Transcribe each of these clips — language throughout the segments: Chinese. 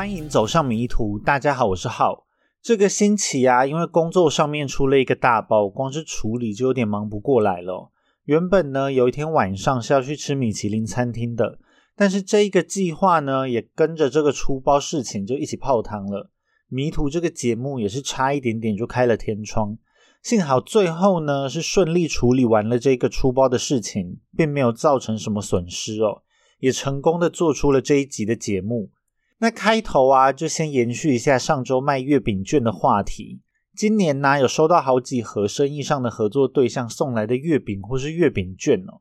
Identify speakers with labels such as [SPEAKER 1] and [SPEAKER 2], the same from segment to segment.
[SPEAKER 1] 欢迎走上迷途。大家好，我是浩。这个星期啊，因为工作上面出了一个大包，光是处理就有点忙不过来了。原本呢，有一天晚上是要去吃米其林餐厅的，但是这一个计划呢，也跟着这个出包事情就一起泡汤了。迷途这个节目也是差一点点就开了天窗，幸好最后呢是顺利处理完了这个出包的事情，并没有造成什么损失哦，也成功的做出了这一集的节目。那开头啊，就先延续一下上周卖月饼券的话题。今年呢，有收到好几盒生意上的合作对象送来的月饼或是月饼券哦。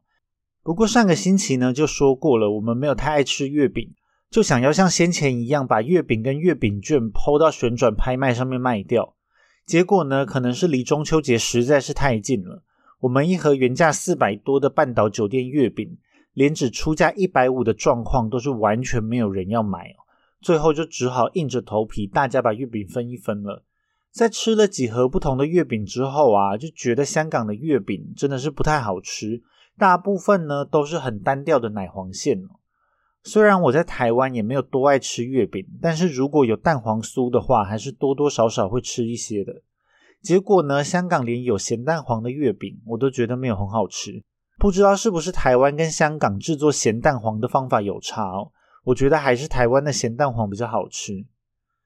[SPEAKER 1] 不过上个星期呢就说过了，我们没有太爱吃月饼，就想要像先前一样把月饼跟月饼券抛到旋转拍卖上面卖掉。结果呢，可能是离中秋节实在是太近了，我们一盒原价四百多的半岛酒店月饼，连只出价一百五的状况都是完全没有人要买哦。最后就只好硬着头皮，大家把月饼分一分了。在吃了几盒不同的月饼之后啊，就觉得香港的月饼真的是不太好吃，大部分呢都是很单调的奶黄馅哦。虽然我在台湾也没有多爱吃月饼，但是如果有蛋黄酥的话，还是多多少少会吃一些的。结果呢，香港连有咸蛋黄的月饼，我都觉得没有很好吃。不知道是不是台湾跟香港制作咸蛋黄的方法有差哦？我觉得还是台湾的咸蛋黄比较好吃。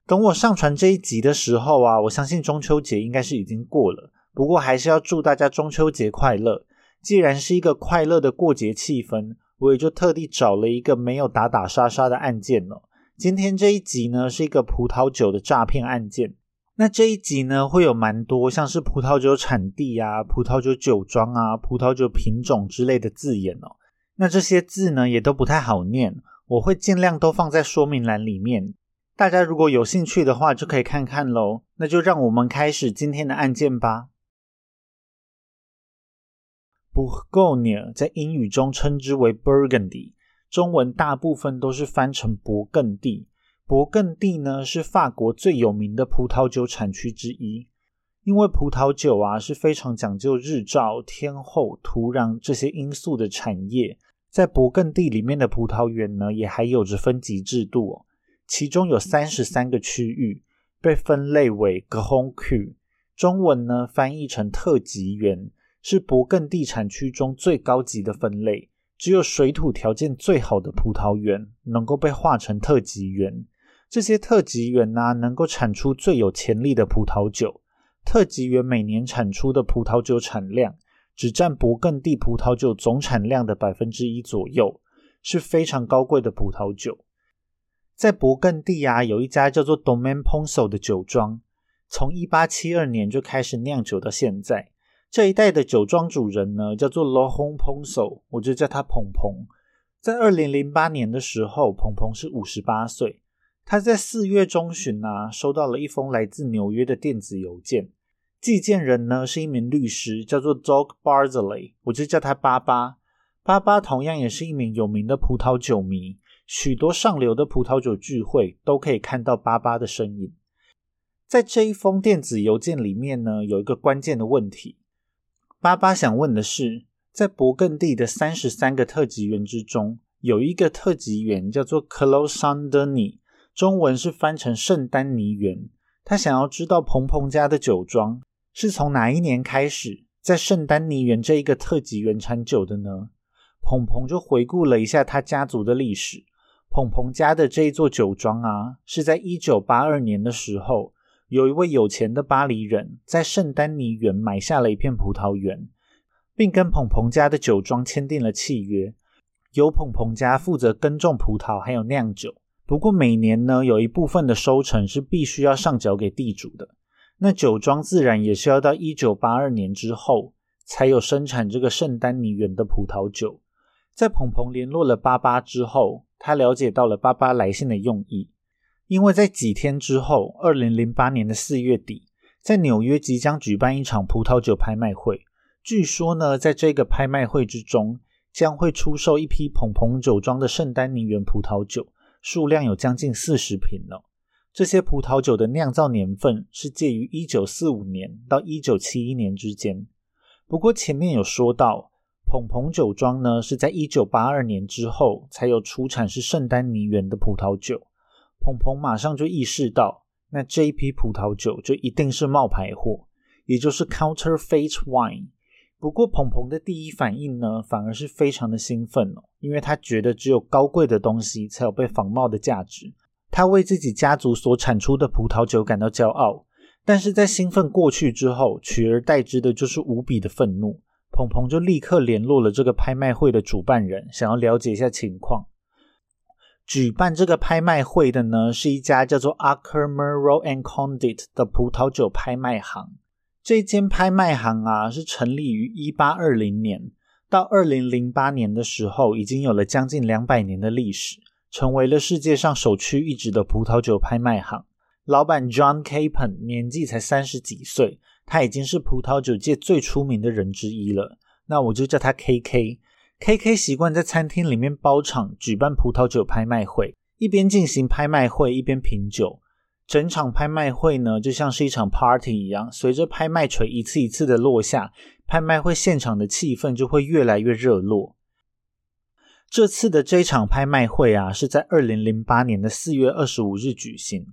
[SPEAKER 1] 等我上传这一集的时候啊，我相信中秋节应该是已经过了。不过还是要祝大家中秋节快乐。既然是一个快乐的过节气氛，我也就特地找了一个没有打打杀杀的案件了。今天这一集呢，是一个葡萄酒的诈骗案件。那这一集呢，会有蛮多像是葡萄酒产地啊、葡萄酒酒庄啊、葡萄酒品种之类的字眼哦。那这些字呢，也都不太好念。我会尽量都放在说明栏里面，大家如果有兴趣的话，就可以看看喽。那就让我们开始今天的案件吧。Bourgogne 在英语中称之为 Burgundy，中文大部分都是翻成勃艮第。勃艮第呢是法国最有名的葡萄酒产区之一，因为葡萄酒啊是非常讲究日照、天候、土壤这些因素的产业。在勃艮第里面的葡萄园呢，也还有着分级制度。其中有三十三个区域被分类为 Grand Cru，中文呢翻译成特级园，是勃艮第产区中最高级的分类。只有水土条件最好的葡萄园能够被划成特级园。这些特级园呢，能够产出最有潜力的葡萄酒。特级园每年产出的葡萄酒产量。只占勃艮第葡萄酒总产量的百分之一左右，是非常高贵的葡萄酒。在勃艮第啊，有一家叫做 Domaine Ponceau 的酒庄，从一八七二年就开始酿酒到现在。这一代的酒庄主人呢，叫做 Laurent Ponceau，我就叫他鹏鹏。在二零零八年的时候，鹏鹏是五十八岁。他在四月中旬啊，收到了一封来自纽约的电子邮件。寄件人呢是一名律师，叫做 Doug Barzley，我就叫他巴巴。巴巴同样也是一名有名的葡萄酒迷，许多上流的葡萄酒聚会都可以看到巴巴的身影。在这一封电子邮件里面呢，有一个关键的问题，巴巴想问的是，在勃艮第的三十三个特级园之中，有一个特级园叫做 Clos Saint Denis，中文是翻成圣丹尼园。他想要知道鹏鹏家的酒庄。是从哪一年开始在圣丹尼园这一个特级原产酒的呢？鹏鹏就回顾了一下他家族的历史。鹏鹏家的这一座酒庄啊，是在一九八二年的时候，有一位有钱的巴黎人在圣丹尼园买下了一片葡萄园，并跟鹏鹏家的酒庄签订了契约，由鹏鹏家负责耕种葡萄还有酿酒。不过每年呢，有一部分的收成是必须要上缴给地主的。那酒庄自然也是要到一九八二年之后才有生产这个圣丹尼园的葡萄酒。在鹏鹏联络了巴巴之后，他了解到了巴巴来信的用意，因为在几天之后，二零零八年的四月底，在纽约即将举办一场葡萄酒拍卖会。据说呢，在这个拍卖会之中，将会出售一批鹏鹏酒庄的圣丹尼园葡萄酒，数量有将近四十瓶了。这些葡萄酒的酿造年份是介于一九四五年到一九七一年之间。不过前面有说到，鹏鹏酒庄呢是在一九八二年之后才有出产是圣丹尼园的葡萄酒。鹏鹏马上就意识到，那这一批葡萄酒就一定是冒牌货，也就是 counterfeit wine。不过鹏鹏的第一反应呢，反而是非常的兴奋哦，因为他觉得只有高贵的东西才有被仿冒的价值。他为自己家族所产出的葡萄酒感到骄傲，但是在兴奋过去之后，取而代之的就是无比的愤怒。鹏鹏就立刻联络了这个拍卖会的主办人，想要了解一下情况。举办这个拍卖会的呢，是一家叫做 Aker Merrow and Condit 的葡萄酒拍卖行。这间拍卖行啊，是成立于一八二零年，到二零零八年的时候，已经有了将近两百年的历史。成为了世界上首屈一指的葡萄酒拍卖行。老板 John Capen 年纪才三十几岁，他已经是葡萄酒界最出名的人之一了。那我就叫他 KK。KK 习惯在餐厅里面包场举办葡萄酒拍卖会，一边进行拍卖会，一边品酒。整场拍卖会呢，就像是一场 party 一样，随着拍卖锤一次一次的落下，拍卖会现场的气氛就会越来越热络。这次的这一场拍卖会啊，是在二零零八年的四月二十五日举行。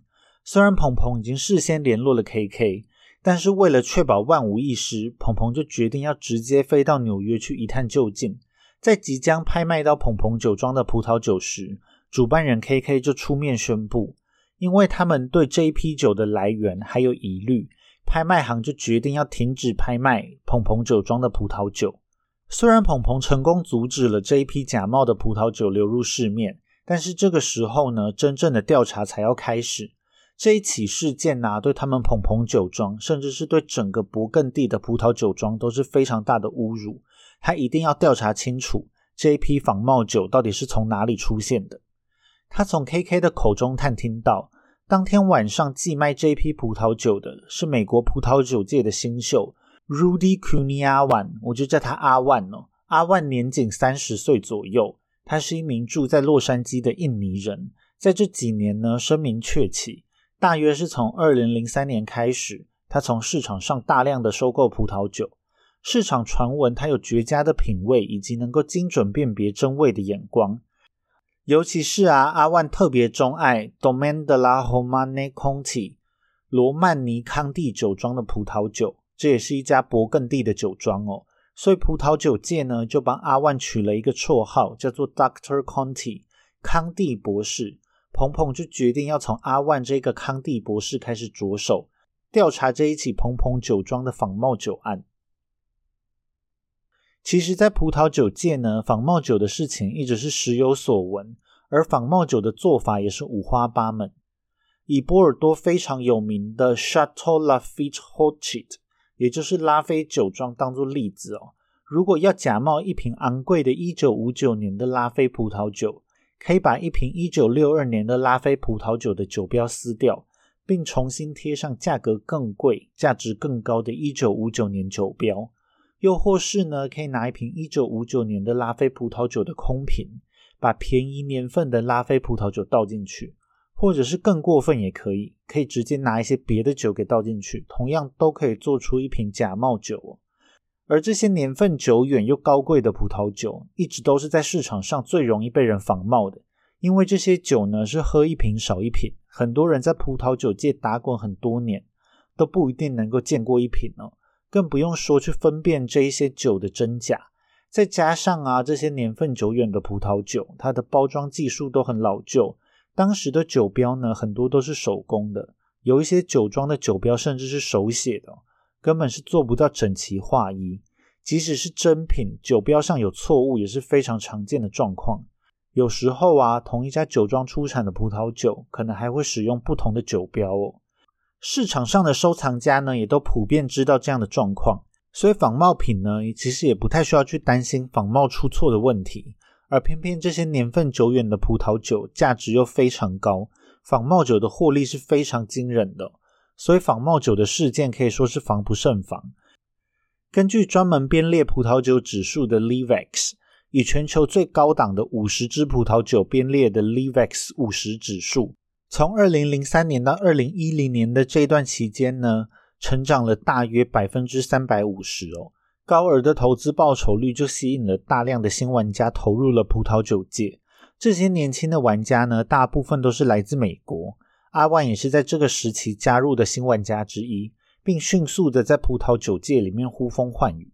[SPEAKER 1] 虽然鹏鹏已经事先联络了 KK，但是为了确保万无一失，鹏鹏就决定要直接飞到纽约去一探究竟。在即将拍卖到鹏鹏酒庄的葡萄酒时，主办人 KK 就出面宣布，因为他们对这一批酒的来源还有疑虑，拍卖行就决定要停止拍卖鹏鹏酒庄的葡萄酒。虽然鹏鹏成功阻止了这一批假冒的葡萄酒流入市面，但是这个时候呢，真正的调查才要开始。这一起事件呢，对他们鹏鹏酒庄，甚至是对整个勃艮第的葡萄酒庄都是非常大的侮辱。他一定要调查清楚这一批仿冒酒到底是从哪里出现的。他从 KK 的口中探听到，当天晚上寄卖这一批葡萄酒的是美国葡萄酒界的新秀。Rudy Kuniawan，我就叫他阿万哦。阿万年仅三十岁左右，他是一名住在洛杉矶的印尼人。在这几年呢，声名鹊起。大约是从二零零三年开始，他从市场上大量的收购葡萄酒。市场传闻他有绝佳的品味，以及能够精准辨别真伪的眼光。尤其是啊，阿万特别钟爱 Domaine de la Romane Conti 罗曼尼康帝酒庄的葡萄酒。这也是一家勃艮第的酒庄哦，所以葡萄酒界呢就帮阿万取了一个绰号，叫做 Doctor Conti 康帝博士。鹏鹏就决定要从阿万这个康帝博士开始着手调查这一起鹏鹏酒庄的仿冒酒案。其实，在葡萄酒界呢，仿冒酒的事情一直是时有所闻，而仿冒酒的做法也是五花八门。以波尔多非常有名的 Chateau Lafite Rothschild。也就是拉菲酒庄当做例子哦，如果要假冒一瓶昂贵的1959年的拉菲葡萄酒，可以把一瓶1962年的拉菲葡萄酒的酒标撕掉，并重新贴上价格更贵、价值更高的1959年酒标。又或是呢，可以拿一瓶1959年的拉菲葡萄酒的空瓶，把便宜年份的拉菲葡萄酒倒进去。或者是更过分也可以，可以直接拿一些别的酒给倒进去，同样都可以做出一瓶假冒酒哦。而这些年份久远又高贵的葡萄酒，一直都是在市场上最容易被人仿冒的，因为这些酒呢是喝一瓶少一瓶，很多人在葡萄酒界打滚很多年，都不一定能够见过一瓶哦，更不用说去分辨这一些酒的真假。再加上啊，这些年份久远的葡萄酒，它的包装技术都很老旧。当时的酒标呢，很多都是手工的，有一些酒庄的酒标甚至是手写的，根本是做不到整齐划一。即使是真品，酒标上有错误也是非常常见的状况。有时候啊，同一家酒庄出产的葡萄酒，可能还会使用不同的酒标哦。市场上的收藏家呢，也都普遍知道这样的状况，所以仿冒品呢，其实也不太需要去担心仿冒出错的问题。而偏偏这些年份久远的葡萄酒价值又非常高，仿冒酒的获利是非常惊人的，所以仿冒酒的事件可以说是防不胜防。根据专门编列葡萄酒指数的 Levex，以全球最高档的五十支葡萄酒编列的 Levex 五十指数，从二零零三年到二零一零年的这段期间呢，成长了大约百分之三百五十哦。高额的投资报酬率就吸引了大量的新玩家投入了葡萄酒界。这些年轻的玩家呢，大部分都是来自美国。阿万也是在这个时期加入的新玩家之一，并迅速的在葡萄酒界里面呼风唤雨。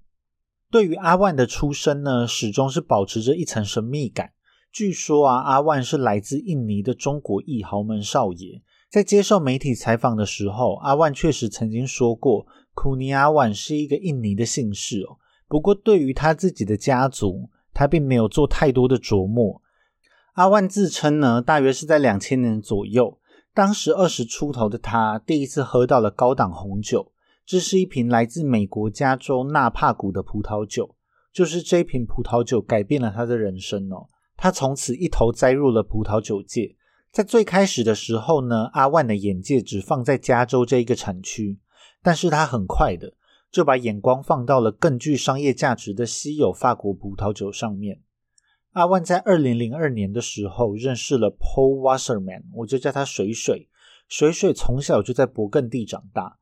[SPEAKER 1] 对于阿万的出身呢，始终是保持着一层神秘感。据说啊，阿万是来自印尼的中国裔豪门少爷。在接受媒体采访的时候，阿万确实曾经说过，库尼阿万是一个印尼的姓氏哦。不过，对于他自己的家族，他并没有做太多的琢磨。阿万自称呢，大约是在两千年左右。当时二十出头的他，第一次喝到了高档红酒。这是一瓶来自美国加州纳帕谷的葡萄酒。就是这一瓶葡萄酒改变了他的人生哦。他从此一头栽入了葡萄酒界。在最开始的时候呢，阿万的眼界只放在加州这一个产区，但是他很快的就把眼光放到了更具商业价值的稀有法国葡萄酒上面。阿万在二零零二年的时候认识了 Paul Wasserman，我就叫他水水。水水从小就在勃艮第长大，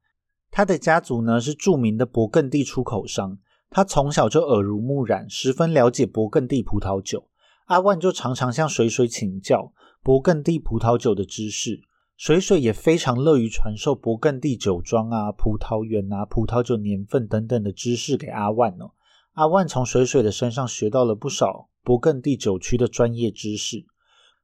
[SPEAKER 1] 他的家族呢是著名的勃艮第出口商，他从小就耳濡目染，十分了解勃艮第葡萄酒。阿万就常常向水水请教勃艮第葡萄酒的知识，水水也非常乐于传授勃艮第酒庄啊、葡萄园啊、葡萄酒年份等等的知识给阿万哦。阿万从水水的身上学到了不少。勃艮第酒区的专业知识。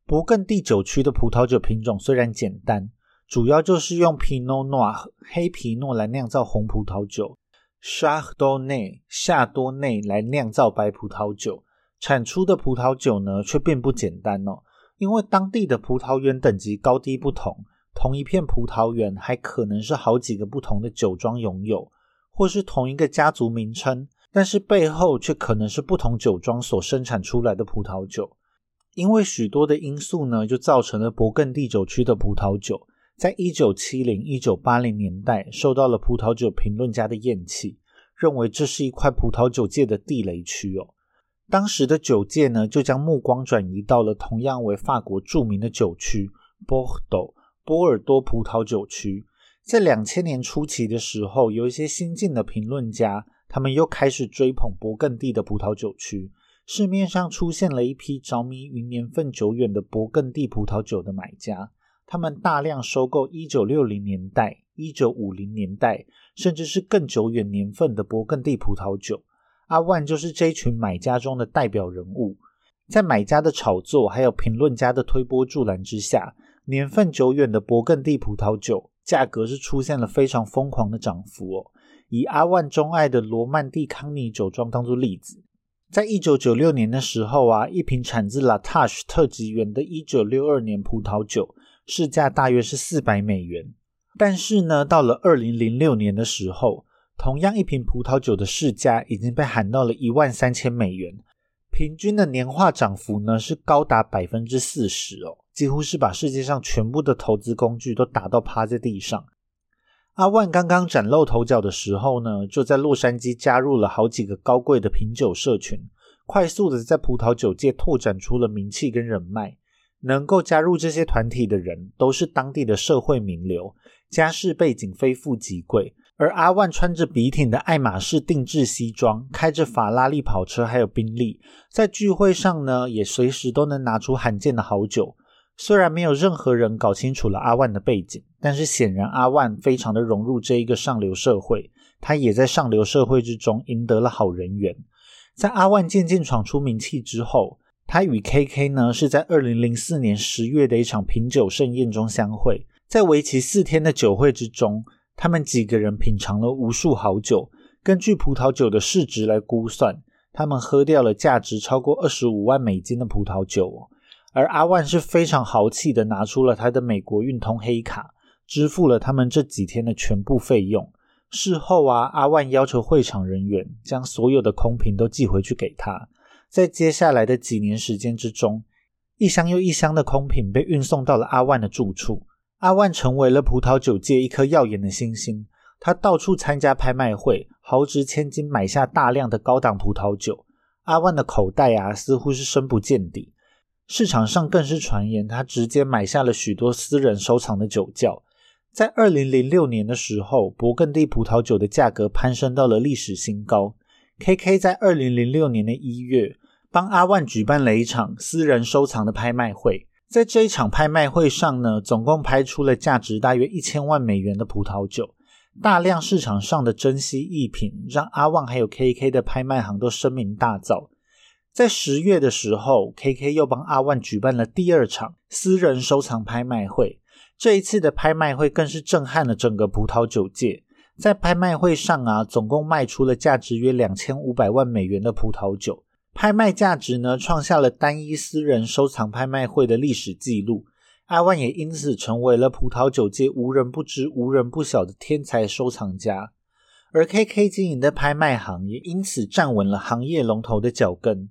[SPEAKER 1] 勃艮第酒区的葡萄酒品种虽然简单，主要就是用皮诺诺黑皮诺来酿造红葡萄酒，沙多内夏多内来酿造白葡萄酒。产出的葡萄酒呢，却并不简单哦，因为当地的葡萄园等级高低不同，同一片葡萄园还可能是好几个不同的酒庄拥有，或是同一个家族名称。但是背后却可能是不同酒庄所生产出来的葡萄酒，因为许多的因素呢，就造成了勃艮第酒区的葡萄酒，在一九七零、一九八零年代受到了葡萄酒评论家的厌弃，认为这是一块葡萄酒界的地雷区哦。当时的酒界呢，就将目光转移到了同样为法国著名的酒区波尔多波尔多葡萄酒区。在两千年初期的时候，有一些新进的评论家。他们又开始追捧勃艮第的葡萄酒区，市面上出现了一批着迷于年份久远的勃艮第葡萄酒的买家。他们大量收购1960年代、1950年代，甚至是更久远年份的勃艮第葡萄酒。阿万就是这群买家中的代表人物。在买家的炒作，还有评论家的推波助澜之下，年份久远的勃艮第葡萄酒价格是出现了非常疯狂的涨幅哦。以阿万钟爱的罗曼蒂康尼酒庄当做例子，在一九九六年的时候啊，一瓶产自拉塔什特级园的一九六二年葡萄酒市价大约是四百美元。但是呢，到了二零零六年的时候，同样一瓶葡萄酒的市价已经被喊到了一万三千美元，平均的年化涨幅呢是高达百分之四十哦，几乎是把世界上全部的投资工具都打到趴在地上。阿万刚刚崭露头角的时候呢，就在洛杉矶加入了好几个高贵的品酒社群，快速的在葡萄酒界拓展出了名气跟人脉。能够加入这些团体的人，都是当地的社会名流，家世背景非富即贵。而阿万穿着笔挺的爱马仕定制西装，开着法拉利跑车，还有宾利，在聚会上呢，也随时都能拿出罕见的好酒。虽然没有任何人搞清楚了阿万的背景，但是显然阿万非常的融入这一个上流社会，他也在上流社会之中赢得了好人缘。在阿万渐渐闯出名气之后，他与 KK 呢是在二零零四年十月的一场品酒盛宴中相会，在为期四天的酒会之中，他们几个人品尝了无数好酒，根据葡萄酒的市值来估算，他们喝掉了价值超过二十五万美金的葡萄酒。而阿万是非常豪气的，拿出了他的美国运通黑卡，支付了他们这几天的全部费用。事后啊，阿万要求会场人员将所有的空瓶都寄回去给他。在接下来的几年时间之中，一箱又一箱的空瓶被运送到了阿万的住处。阿万成为了葡萄酒界一颗耀眼的星星。他到处参加拍卖会，豪掷千金买下大量的高档葡萄酒。阿万的口袋啊，似乎是深不见底。市场上更是传言，他直接买下了许多私人收藏的酒窖。在二零零六年的时候，勃艮第葡萄酒的价格攀升到了历史新高。KK 在二零零六年的一月帮阿万举办了一场私人收藏的拍卖会。在这一场拍卖会上呢，总共拍出了价值大约一千万美元的葡萄酒。大量市场上的珍稀艺品，让阿旺还有 KK 的拍卖行都声名大噪。在十月的时候，KK 又帮阿万举办了第二场私人收藏拍卖会。这一次的拍卖会更是震撼了整个葡萄酒界。在拍卖会上啊，总共卖出了价值约两千五百万美元的葡萄酒，拍卖价值呢创下了单一私人收藏拍卖会的历史记录。阿万也因此成为了葡萄酒界无人不知、无人不晓的天才收藏家，而 KK 经营的拍卖行也因此站稳了行业龙头的脚跟。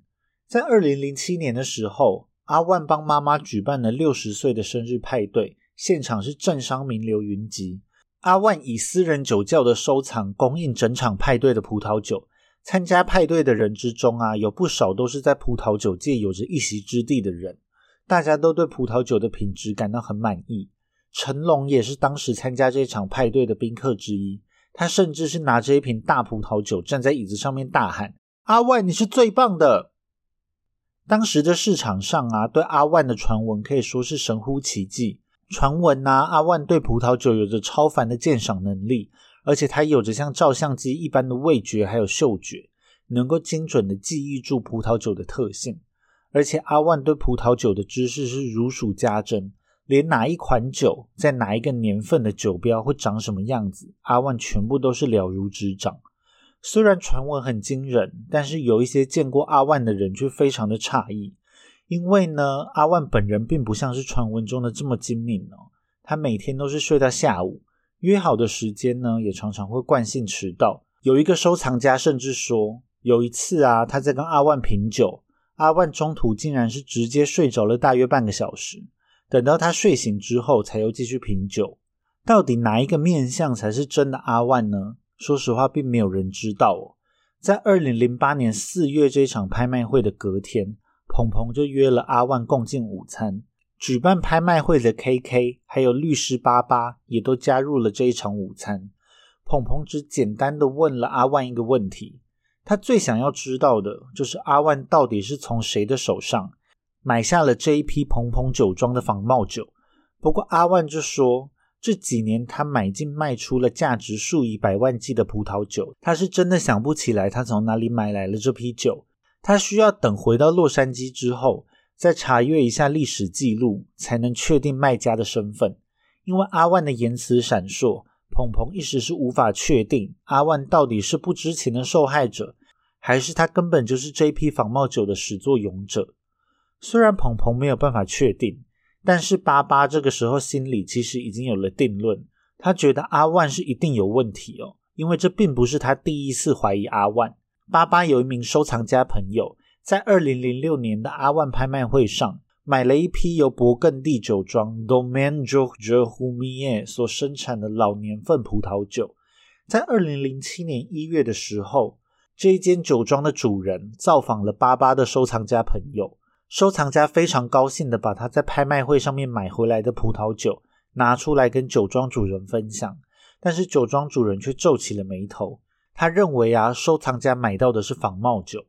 [SPEAKER 1] 在二零零七年的时候，阿万帮妈妈举办了六十岁的生日派对，现场是政商名流云集。阿万以私人酒窖的收藏供应整场派对的葡萄酒，参加派对的人之中啊，有不少都是在葡萄酒界有着一席之地的人，大家都对葡萄酒的品质感到很满意。成龙也是当时参加这场派对的宾客之一，他甚至是拿着一瓶大葡萄酒站在椅子上面大喊：“阿万，你是最棒的！”当时的市场上啊，对阿万的传闻可以说是神乎其技。传闻呐，阿万对葡萄酒有着超凡的鉴赏能力，而且他有着像照相机一般的味觉还有嗅觉，能够精准的记忆住葡萄酒的特性。而且阿万对葡萄酒的知识是如数家珍，连哪一款酒在哪一个年份的酒标会长什么样子，阿万全部都是了如指掌。虽然传闻很惊人，但是有一些见过阿万的人却非常的诧异。因为呢，阿万本人并不像是传闻中的这么精明哦，他每天都是睡到下午，约好的时间呢，也常常会惯性迟到。有一个收藏家甚至说，有一次啊，他在跟阿万品酒，阿万中途竟然是直接睡着了大约半个小时，等到他睡醒之后，才又继续品酒。到底哪一个面相才是真的阿万呢？说实话，并没有人知道哦。在二零零八年四月这场拍卖会的隔天。鹏鹏就约了阿万共进午餐。举办拍卖会的 KK 还有律师巴巴也都加入了这一场午餐。鹏鹏只简单的问了阿万一个问题，他最想要知道的就是阿万到底是从谁的手上买下了这一批鹏鹏酒庄的仿冒酒。不过阿万就说，这几年他买进卖出了价值数以百万计的葡萄酒，他是真的想不起来他从哪里买来了这批酒。他需要等回到洛杉矶之后，再查阅一下历史记录，才能确定卖家的身份。因为阿万的言辞闪烁，鹏鹏一时是无法确定阿万到底是不知情的受害者，还是他根本就是这批仿冒酒的始作俑者。虽然鹏鹏没有办法确定，但是巴巴这个时候心里其实已经有了定论。他觉得阿万是一定有问题哦，因为这并不是他第一次怀疑阿万。巴巴有一名收藏家朋友，在二零零六年的阿万拍卖会上买了一批由勃艮第酒庄 Domaine Georges Humier 所生产的老年份葡萄酒。在二零零七年一月的时候，这一间酒庄的主人造访了巴巴的收藏家朋友，收藏家非常高兴的把他在拍卖会上面买回来的葡萄酒拿出来跟酒庄主人分享，但是酒庄主人却皱起了眉头。他认为啊，收藏家买到的是仿冒酒。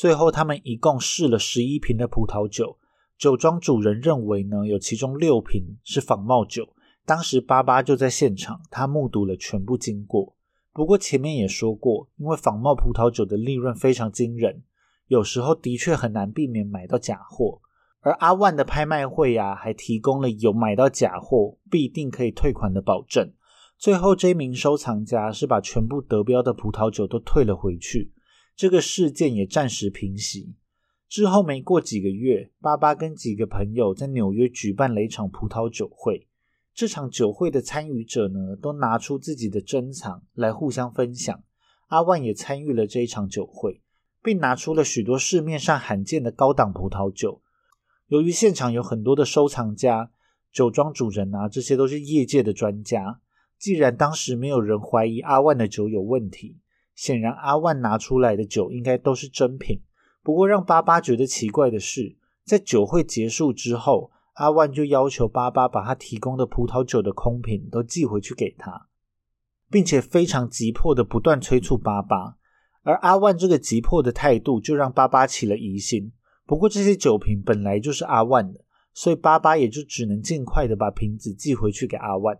[SPEAKER 1] 最后，他们一共试了十一瓶的葡萄酒，酒庄主人认为呢，有其中六瓶是仿冒酒。当时巴巴就在现场，他目睹了全部经过。不过前面也说过，因为仿冒葡萄酒的利润非常惊人，有时候的确很难避免买到假货。而阿万的拍卖会呀，还提供了有买到假货必定可以退款的保证。最后，这名收藏家是把全部得标的葡萄酒都退了回去，这个事件也暂时平息。之后没过几个月，巴巴跟几个朋友在纽约举办了一场葡萄酒会。这场酒会的参与者呢，都拿出自己的珍藏来互相分享。阿万也参与了这一场酒会，并拿出了许多市面上罕见的高档葡萄酒。由于现场有很多的收藏家、酒庄主人啊，这些都是业界的专家。既然当时没有人怀疑阿万的酒有问题，显然阿万拿出来的酒应该都是真品。不过让巴巴觉得奇怪的是，在酒会结束之后，阿万就要求巴巴把他提供的葡萄酒的空瓶都寄回去给他，并且非常急迫的不断催促巴巴。而阿万这个急迫的态度，就让巴巴起了疑心。不过这些酒瓶本来就是阿万的，所以巴巴也就只能尽快的把瓶子寄回去给阿万。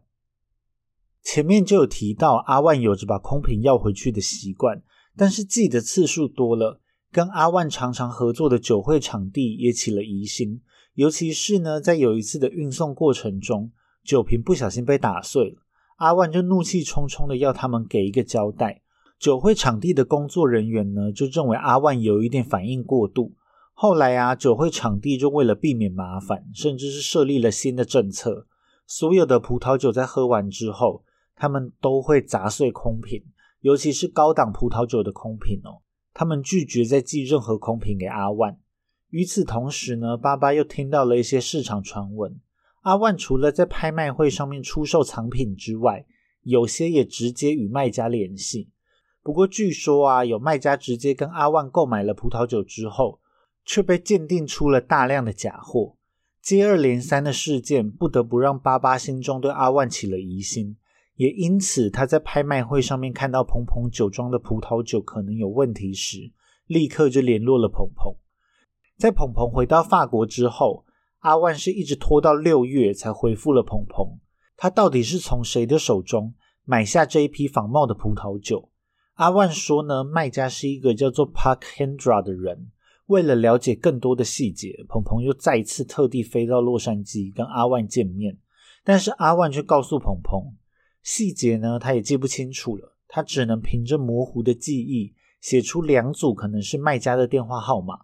[SPEAKER 1] 前面就有提到，阿万有着把空瓶要回去的习惯，但是寄的次数多了，跟阿万常常合作的酒会场地也起了疑心。尤其是呢，在有一次的运送过程中，酒瓶不小心被打碎了，阿万就怒气冲冲的要他们给一个交代。酒会场地的工作人员呢，就认为阿万有一点反应过度。后来啊，酒会场地就为了避免麻烦，甚至是设立了新的政策，所有的葡萄酒在喝完之后。他们都会砸碎空瓶，尤其是高档葡萄酒的空瓶哦。他们拒绝再寄任何空瓶给阿万。与此同时呢，巴巴又听到了一些市场传闻。阿万除了在拍卖会上面出售藏品之外，有些也直接与卖家联系。不过据说啊，有卖家直接跟阿万购买了葡萄酒之后，却被鉴定出了大量的假货。接二连三的事件，不得不让巴巴心中对阿万起了疑心。也因此，他在拍卖会上面看到鹏鹏酒庄的葡萄酒可能有问题时，立刻就联络了鹏鹏。在鹏鹏回到法国之后，阿万是一直拖到六月才回复了鹏鹏。他到底是从谁的手中买下这一批仿冒的葡萄酒？阿万说呢，卖家是一个叫做 Park Hendra 的人。为了了解更多的细节，鹏鹏又再一次特地飞到洛杉矶跟阿万见面。但是阿万却告诉鹏鹏。细节呢，他也记不清楚了。他只能凭着模糊的记忆写出两组可能是卖家的电话号码。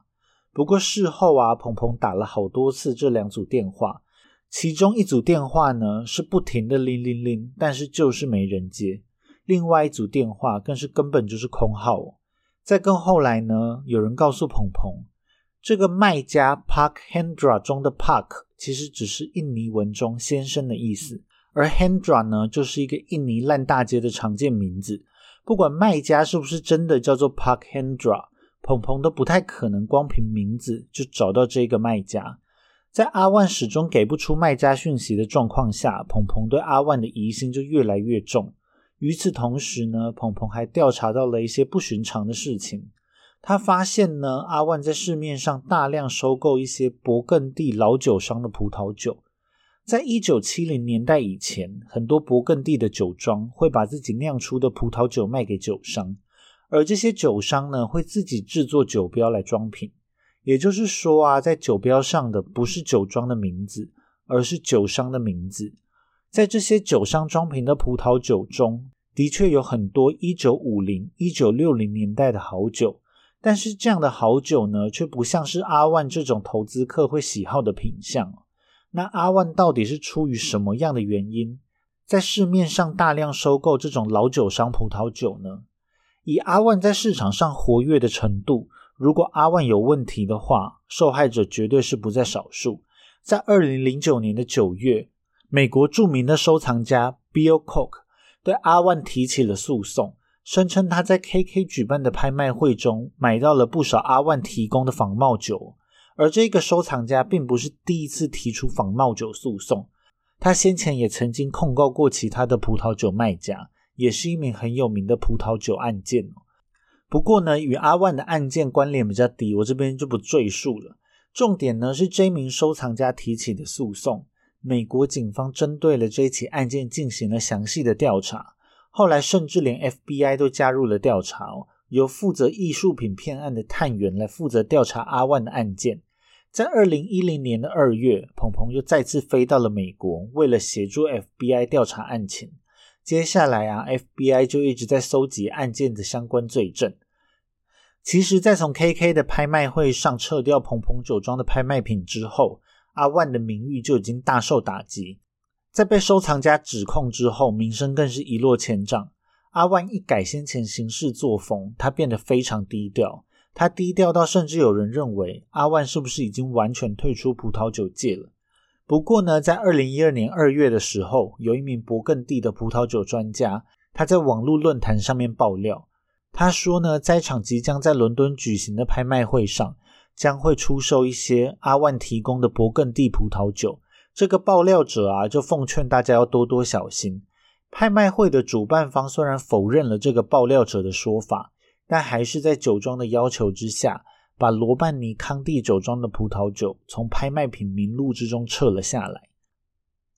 [SPEAKER 1] 不过事后啊，鹏鹏打了好多次这两组电话，其中一组电话呢是不停的铃铃铃，但是就是没人接；另外一组电话更是根本就是空号。再更后来呢，有人告诉鹏鹏，这个卖家 Park Hendra 中的 Park 其实只是印尼文中先生的意思。而 Hendra 呢，就是一个印尼烂大街的常见名字。不管卖家是不是真的叫做 Park Hendra，鹏鹏都不太可能光凭名字就找到这个卖家。在阿万始终给不出卖家讯息的状况下，鹏鹏对阿万的疑心就越来越重。与此同时呢，鹏鹏还调查到了一些不寻常的事情。他发现呢，阿万在市面上大量收购一些勃艮第老酒商的葡萄酒。在一九七零年代以前，很多勃艮第的酒庄会把自己酿出的葡萄酒卖给酒商，而这些酒商呢，会自己制作酒标来装瓶。也就是说啊，在酒标上的不是酒庄的名字，而是酒商的名字。在这些酒商装瓶的葡萄酒中，的确有很多一九五零、一九六零年代的好酒，但是这样的好酒呢，却不像是阿万这种投资客会喜好的品相。那阿万到底是出于什么样的原因，在市面上大量收购这种老酒商葡萄酒呢？以阿万在市场上活跃的程度，如果阿万有问题的话，受害者绝对是不在少数。在二零零九年的九月，美国著名的收藏家 Bill Cook 对阿万提起了诉讼，声称他在 KK 举办的拍卖会中买到了不少阿万提供的仿冒酒。而这个收藏家并不是第一次提出仿冒酒诉讼，他先前也曾经控告过其他的葡萄酒卖家，也是一名很有名的葡萄酒案件不过呢，与阿万的案件关联比较低，我这边就不赘述了。重点呢是这名收藏家提起的诉讼，美国警方针对了这起案件进行了详细的调查，后来甚至连 FBI 都加入了调查哦，由负责艺术品骗案的探员来负责调查阿万的案件。在二零一零年的二月，鹏鹏又再次飞到了美国，为了协助 FBI 调查案情。接下来啊，FBI 就一直在搜集案件的相关罪证。其实，在从 KK 的拍卖会上撤掉鹏鹏酒庄的拍卖品之后，阿万的名誉就已经大受打击。在被收藏家指控之后，名声更是一落千丈。阿万一改先前行事作风，他变得非常低调。他低调到甚至有人认为阿万是不是已经完全退出葡萄酒界了？不过呢，在二零一二年二月的时候，有一名勃艮第的葡萄酒专家，他在网络论坛上面爆料，他说呢，在场即将在伦敦举行的拍卖会上，将会出售一些阿万提供的勃艮第葡萄酒。这个爆料者啊，就奉劝大家要多多小心。拍卖会的主办方虽然否认了这个爆料者的说法。但还是在酒庄的要求之下，把罗曼尼康帝酒庄的葡萄酒从拍卖品名录之中撤了下来。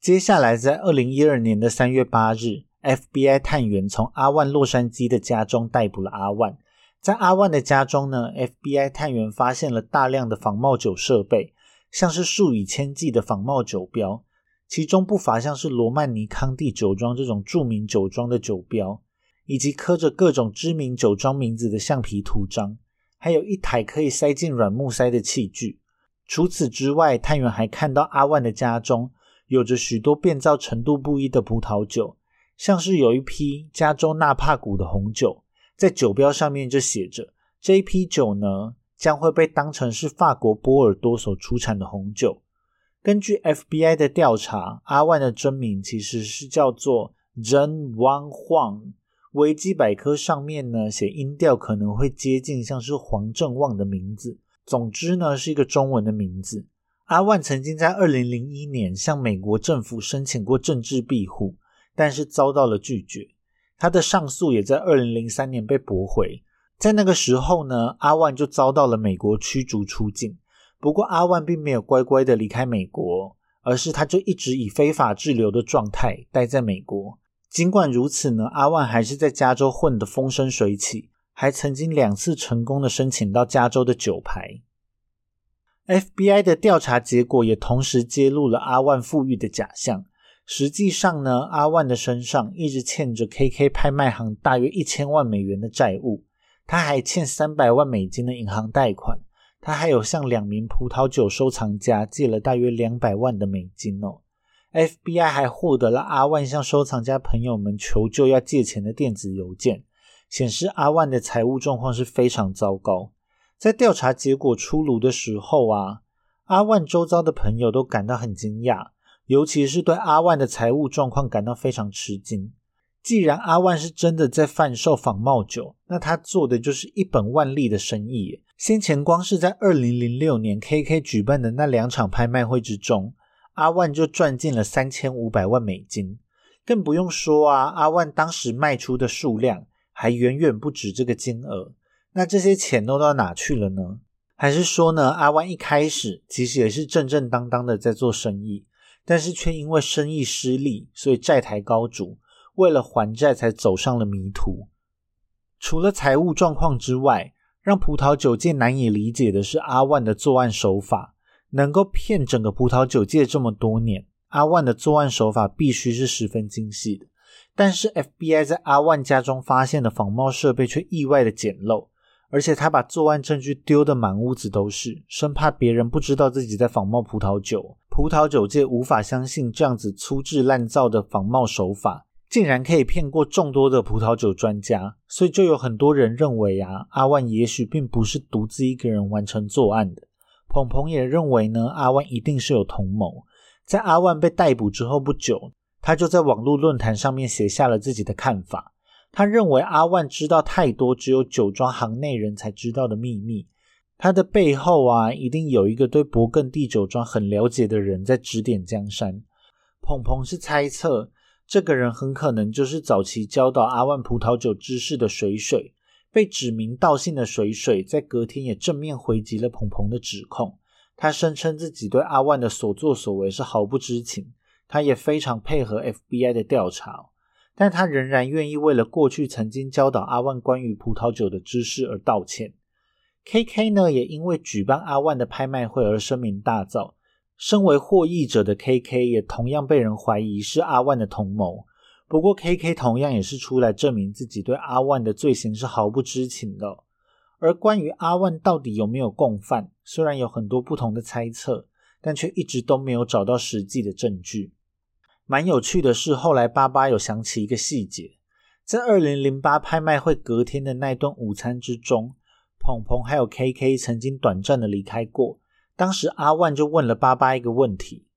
[SPEAKER 1] 接下来，在二零一二年的三月八日，FBI 探员从阿万洛杉矶的家中逮捕了阿万。在阿万的家中呢，FBI 探员发现了大量的仿冒酒设备，像是数以千计的仿冒酒标，其中不乏像是罗曼尼康帝酒庄这种著名酒庄的酒标，以及刻着各种知名酒庄名字的橡皮图章，还有一台可以塞进软木塞的器具。除此之外，探员还看到阿万的家中。有着许多变造程度不一的葡萄酒，像是有一批加州纳帕谷的红酒，在酒标上面就写着这一批酒呢将会被当成是法国波尔多所出产的红酒。根据 FBI 的调查，阿万的真名其实是叫做 John Wang Huang，维基百科上面呢写音调可能会接近像是黄正旺的名字。总之呢是一个中文的名字。阿万曾经在二零零一年向美国政府申请过政治庇护，但是遭到了拒绝。他的上诉也在二零零三年被驳回。在那个时候呢，阿万就遭到了美国驱逐出境。不过阿万并没有乖乖的离开美国，而是他就一直以非法滞留的状态待在美国。尽管如此呢，阿万还是在加州混得风生水起，还曾经两次成功的申请到加州的酒牌。FBI 的调查结果也同时揭露了阿万富裕的假象。实际上呢，阿万的身上一直欠着 KK 拍卖行大约一千万美元的债务，他还欠三百万美金的银行贷款，他还有向两名葡萄酒收藏家借了大约两百万的美金哦。FBI 还获得了阿万向收藏家朋友们求救要借钱的电子邮件，显示阿万的财务状况是非常糟糕。在调查结果出炉的时候啊，阿万周遭的朋友都感到很惊讶，尤其是对阿万的财务状况感到非常吃惊。既然阿万是真的在贩售仿冒酒，那他做的就是一本万利的生意。先前光是在二零零六年 KK 举办的那两场拍卖会之中，阿万就赚进了三千五百万美金，更不用说啊，阿万当时卖出的数量还远远不止这个金额。那这些钱都到哪去了呢？还是说呢，阿万一开始其实也是正正当当的在做生意，但是却因为生意失利，所以债台高筑，为了还债才走上了迷途。除了财务状况之外，让葡萄酒界难以理解的是阿万的作案手法，能够骗整个葡萄酒界这么多年，阿万的作案手法必须是十分精细的。但是 FBI 在阿万家中发现的仿冒设备却意外的简陋。而且他把作案证据丢得满屋子都是，生怕别人不知道自己在仿冒葡萄酒。葡萄酒界无法相信这样子粗制滥造的仿冒手法，竟然可以骗过众多的葡萄酒专家。所以就有很多人认为啊，阿万也许并不是独自一个人完成作案的。鹏鹏也认为呢，阿万一定是有同谋。在阿万被逮捕之后不久，他就在网络论坛上面写下了自己的看法。他认为阿万知道太多只有酒庄行内人才知道的秘密，他的背后啊，一定有一个对勃艮第酒庄很了解的人在指点江山。鹏鹏是猜测，这个人很可能就是早期教导阿万葡萄酒知识的水水。被指名道姓的水水，在隔天也正面回击了鹏鹏的指控。他声称自己对阿万的所作所为是毫不知情，他也非常配合 FBI 的调查。但他仍然愿意为了过去曾经教导阿万关于葡萄酒的知识而道歉。K K 呢，也因为举办阿万的拍卖会而声名大噪。身为获益者的 K K 也同样被人怀疑是阿万的同谋。不过 K K 同样也是出来证明自己对阿万的罪行是毫不知情的。而关于阿万到底有没有共犯，虽然有很多不同的猜测，但却一直都没有找到实际的证据。蛮有趣的是，后来巴巴有想起一个细节，在二零零八拍卖会隔天的那顿午餐之中，鹏鹏还有 K K 曾经短暂的离开过。当时阿万就问了巴巴一个问题，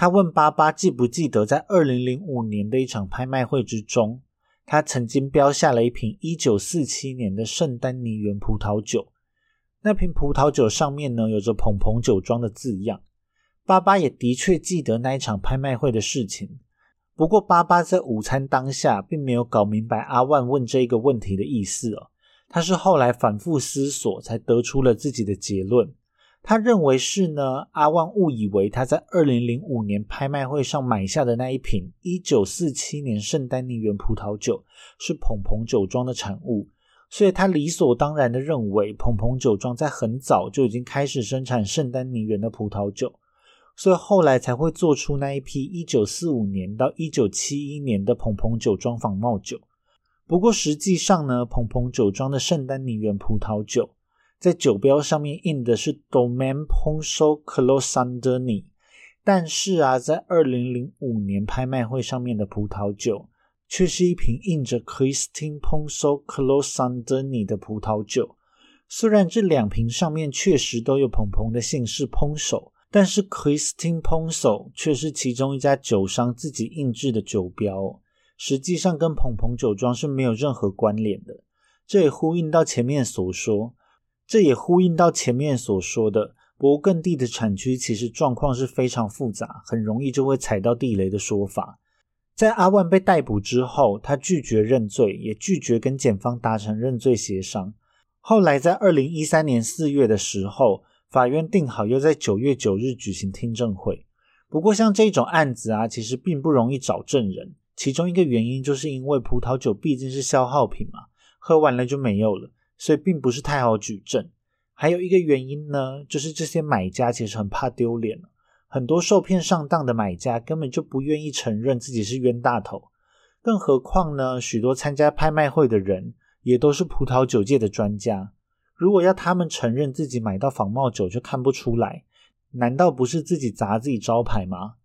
[SPEAKER 1] 他问巴巴记不记得在二零零五年的一场拍卖会之中，他曾经标下了一瓶一九四七年的圣丹尼园葡萄酒，那瓶葡萄酒上面呢有着蓬蓬酒庄的字样。巴巴也的确记得那一场拍卖会的事情，不过巴巴在午餐当下并没有搞明白阿万问这个问题的意思哦。他是后来反复思索才得出了自己的结论。他认为是呢，阿万误以为他在二零零五年拍卖会上买下的那一瓶一九四七年圣丹尼园葡萄酒是鹏鹏酒庄的产物，所以他理所当然的认为鹏鹏酒庄在很早就已经开始生产圣丹尼园的葡萄酒，所以后来才会做出那一批一九四五年到一九七一年的鹏鹏酒庄仿冒酒。不过实际上呢，鹏鹏酒庄的圣丹尼园葡萄酒。在酒标上面印的是 Domaine Ponceau Closandoni，但是啊，在二零零五年拍卖会上面的葡萄酒，却是一瓶印着 Christine Ponceau Closandoni 的葡萄酒。虽然这两瓶上面确实都有鹏鹏的姓氏 Ponso，但是 Christine Ponceau 却是其中一家酒商自己印制的酒标，实际上跟鹏鹏酒庄是没有任何关联的。这也呼应到前面所说。这也呼应到前面所说的，勃艮第的产区其实状况是非常复杂，很容易就会踩到地雷的说法。在阿万被逮捕之后，他拒绝认罪，也拒绝跟检方达成认罪协商。后来在二零一三年四月的时候，法院定好又在九月九日举行听证会。不过像这种案子啊，其实并不容易找证人，其中一个原因就是因为葡萄酒毕竟是消耗品嘛，喝完了就没有了。所以并不是太好举证，还有一个原因呢，就是这些买家其实很怕丢脸很多受骗上当的买家根本就不愿意承认自己是冤大头，更何况呢，许多参加拍卖会的人也都是葡萄酒界的专家，如果要他们承认自己买到仿冒酒就看不出来，难道不是自己砸自己招牌吗？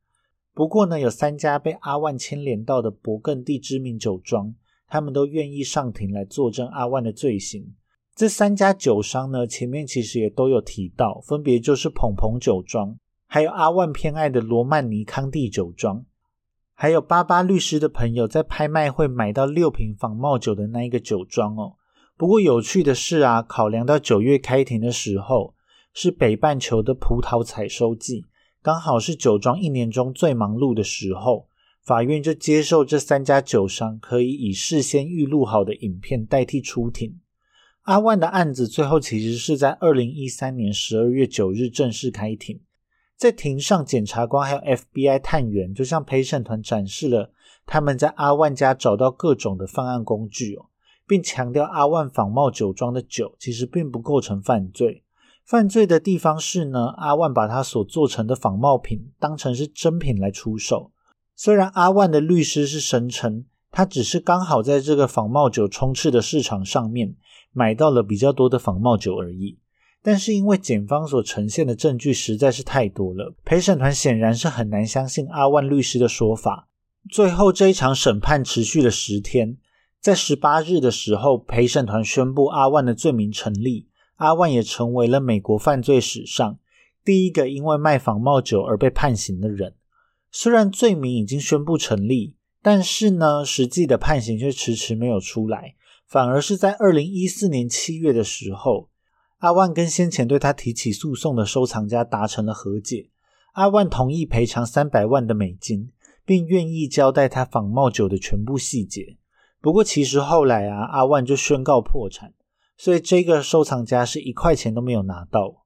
[SPEAKER 1] 不过呢，有三家被阿万牵连到的勃艮第知名酒庄，他们都愿意上庭来作证阿万的罪行。这三家酒商呢，前面其实也都有提到，分别就是鹏鹏酒庄，还有阿万偏爱的罗曼尼康帝酒庄，还有巴巴律师的朋友在拍卖会买到六瓶仿冒酒的那一个酒庄哦。不过有趣的是啊，考量到九月开庭的时候是北半球的葡萄采收季，刚好是酒庄一年中最忙碌的时候，法院就接受这三家酒商可以以事先预录好的影片代替出庭。阿万的案子最后其实是在二零一三年十二月九日正式开庭，在庭上，检察官还有 FBI 探员就向陪审团展示了他们在阿万家找到各种的犯案工具哦，并强调阿万仿冒酒庄的酒其实并不构成犯罪，犯罪的地方是呢，阿万把他所做成的仿冒品当成是真品来出售，虽然阿万的律师是声称他只是刚好在这个仿冒酒充斥的市场上面。买到了比较多的仿冒酒而已，但是因为检方所呈现的证据实在是太多了，陪审团显然是很难相信阿万律师的说法。最后这一场审判持续了十天，在十八日的时候，陪审团宣布阿万的罪名成立，阿万也成为了美国犯罪史上第一个因为卖仿冒酒而被判刑的人。虽然罪名已经宣布成立，但是呢，实际的判刑却迟迟没有出来。反而是在二零一四年七月的时候，阿万跟先前对他提起诉讼的收藏家达成了和解。阿万同意赔偿三百万的美金，并愿意交代他仿冒酒的全部细节。不过，其实后来啊，阿万就宣告破产，所以这个收藏家是一块钱都没有拿到。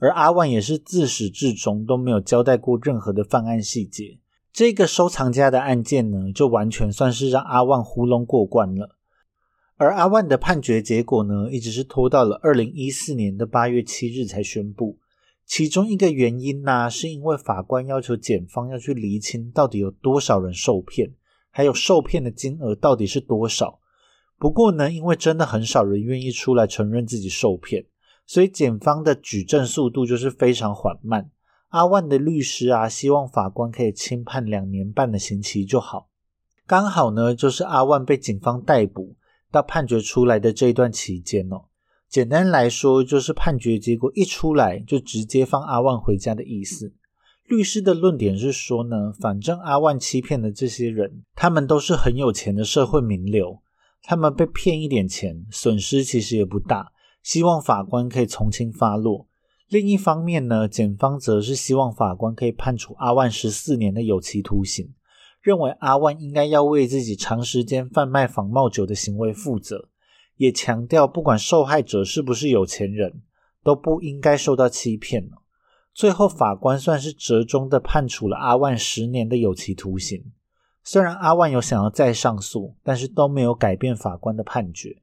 [SPEAKER 1] 而阿万也是自始至终都没有交代过任何的犯案细节。这个收藏家的案件呢，就完全算是让阿万糊弄过关了。而阿万的判决结果呢，一直是拖到了二零一四年的八月七日才宣布。其中一个原因呢，是因为法官要求检方要去厘清到底有多少人受骗，还有受骗的金额到底是多少。不过呢，因为真的很少人愿意出来承认自己受骗，所以检方的举证速度就是非常缓慢。阿万的律师啊，希望法官可以轻判两年半的刑期就好。刚好呢，就是阿万被警方逮捕。到判决出来的这一段期间哦，简单来说就是判决结果一出来就直接放阿万回家的意思。律师的论点是说呢，反正阿万欺骗的这些人，他们都是很有钱的社会名流，他们被骗一点钱，损失其实也不大，希望法官可以从轻发落。另一方面呢，检方则是希望法官可以判处阿万十四年的有期徒刑。认为阿万应该要为自己长时间贩卖仿冒酒的行为负责，也强调不管受害者是不是有钱人，都不应该受到欺骗最后，法官算是折中的判处了阿万十年的有期徒刑。虽然阿万有想要再上诉，但是都没有改变法官的判决。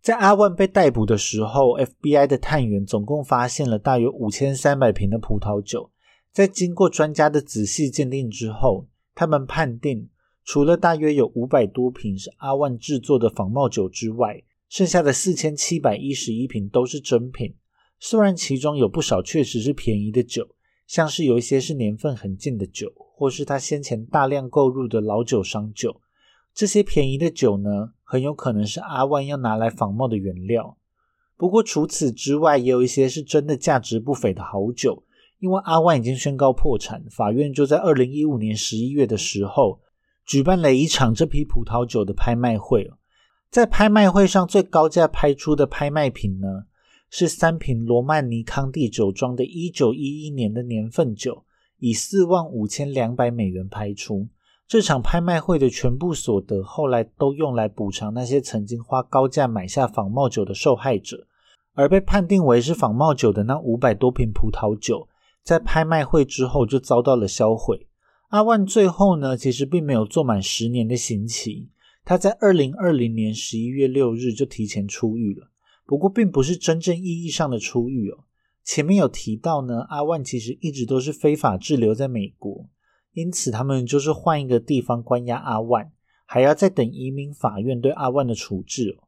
[SPEAKER 1] 在阿万被逮捕的时候，FBI 的探员总共发现了大约五千三百瓶的葡萄酒。在经过专家的仔细鉴定之后，他们判定，除了大约有五百多瓶是阿万制作的仿冒酒之外，剩下的四千七百一十一瓶都是真品。虽然其中有不少确实是便宜的酒，像是有一些是年份很近的酒，或是他先前大量购入的老酒商酒。这些便宜的酒呢，很有可能是阿万要拿来仿冒的原料。不过除此之外，也有一些是真的价值不菲的好酒。因为阿万已经宣告破产，法院就在二零一五年十一月的时候举办了一场这批葡萄酒的拍卖会。在拍卖会上，最高价拍出的拍卖品呢，是三瓶罗曼尼康帝酒庄的一九一一年的年份酒，以四万五千两百美元拍出。这场拍卖会的全部所得，后来都用来补偿那些曾经花高价买下仿冒酒的受害者，而被判定为是仿冒酒的那五百多瓶葡萄酒，在拍卖会之后就遭到了销毁。阿万最后呢，其实并没有做满十年的刑期，他在二零二零年十一月六日就提前出狱了。不过，并不是真正意义上的出狱哦。前面有提到呢，阿万其实一直都是非法滞留在美国。因此，他们就是换一个地方关押阿万，还要再等移民法院对阿万的处置。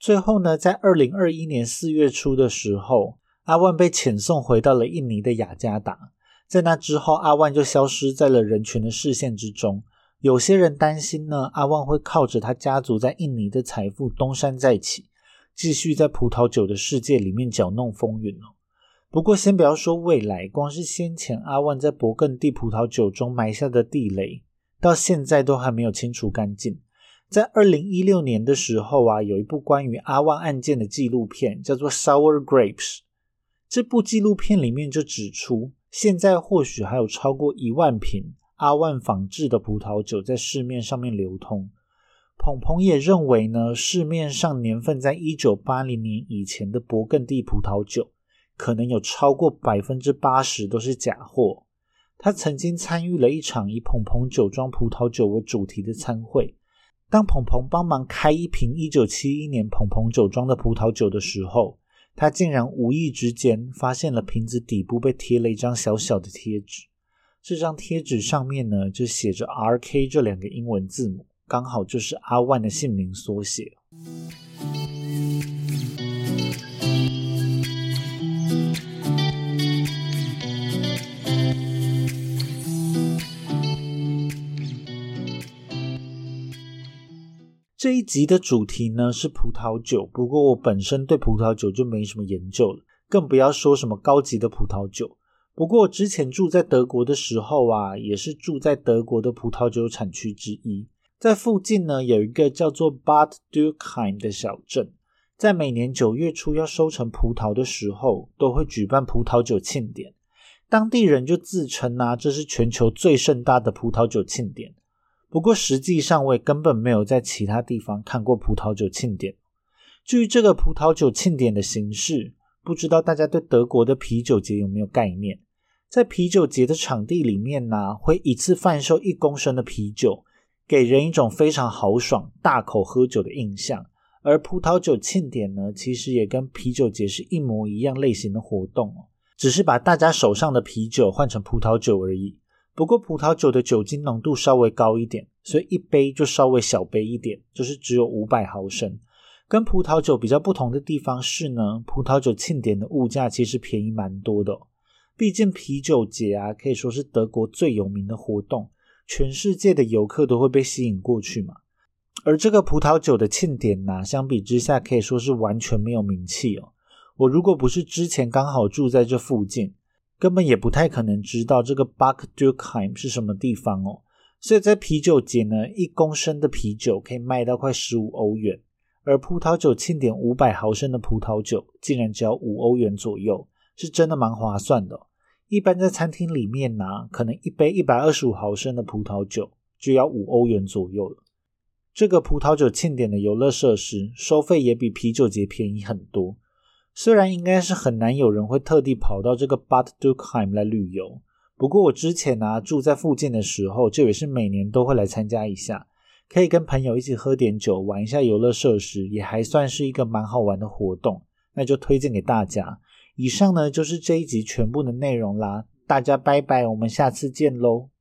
[SPEAKER 1] 最后呢，在二零二一年四月初的时候，阿万被遣送回到了印尼的雅加达。在那之后，阿万就消失在了人群的视线之中。有些人担心呢，阿万会靠着他家族在印尼的财富东山再起，继续在葡萄酒的世界里面搅弄风云哦。不过，先不要说未来，光是先前阿万在勃艮第葡萄酒中埋下的地雷，到现在都还没有清除干净。在二零一六年的时候啊，有一部关于阿万案件的纪录片，叫做《Sour Grapes》。这部纪录片里面就指出，现在或许还有超过一万瓶阿万仿制的葡萄酒在市面上面流通。鹏鹏也认为呢，市面上年份在一九八零年以前的勃艮第葡萄酒。可能有超过百分之八十都是假货。他曾经参与了一场以鹏鹏酒庄葡萄酒为主题的餐会。当鹏鹏帮忙开一瓶一九七一年鹏鹏酒庄的葡萄酒的时候，他竟然无意之间发现了瓶子底部被贴了一张小小的贴纸。这张贴纸上面呢，就写着 “R.K.” 这两个英文字母，刚好就是阿万的姓名缩写。这一集的主题呢是葡萄酒，不过我本身对葡萄酒就没什么研究了，更不要说什么高级的葡萄酒。不过之前住在德国的时候啊，也是住在德国的葡萄酒产区之一，在附近呢有一个叫做 Bad Dürkheim 的小镇，在每年九月初要收成葡萄的时候，都会举办葡萄酒庆典，当地人就自称啊，这是全球最盛大的葡萄酒庆典。不过实际上，我也根本没有在其他地方看过葡萄酒庆典。至于这个葡萄酒庆典的形式，不知道大家对德国的啤酒节有没有概念？在啤酒节的场地里面呢，会一次贩售一公升的啤酒，给人一种非常豪爽、大口喝酒的印象。而葡萄酒庆典呢，其实也跟啤酒节是一模一样类型的活动，只是把大家手上的啤酒换成葡萄酒而已。不过葡萄酒的酒精浓度稍微高一点，所以一杯就稍微小杯一点，就是只有五百毫升。跟葡萄酒比较不同的地方是呢，葡萄酒庆典的物价其实便宜蛮多的。毕竟啤酒节啊，可以说是德国最有名的活动，全世界的游客都会被吸引过去嘛。而这个葡萄酒的庆典呢，相比之下可以说是完全没有名气哦。我如果不是之前刚好住在这附近。根本也不太可能知道这个 Bad Dürkheim 是什么地方哦，所以在啤酒节呢，一公升的啤酒可以卖到快十五欧元，而葡萄酒庆典五百毫升的葡萄酒竟然只要五欧元左右，是真的蛮划算的。一般在餐厅里面呢，可能一杯一百二十五毫升的葡萄酒就要五欧元左右了。这个葡萄酒庆典的游乐设施收费也比啤酒节便宜很多。虽然应该是很难有人会特地跑到这个 Bad Dürkheim 来旅游，不过我之前啊住在附近的时候，就也是每年都会来参加一下，可以跟朋友一起喝点酒，玩一下游乐设施，也还算是一个蛮好玩的活动。那就推荐给大家。以上呢就是这一集全部的内容啦，大家拜拜，我们下次见喽。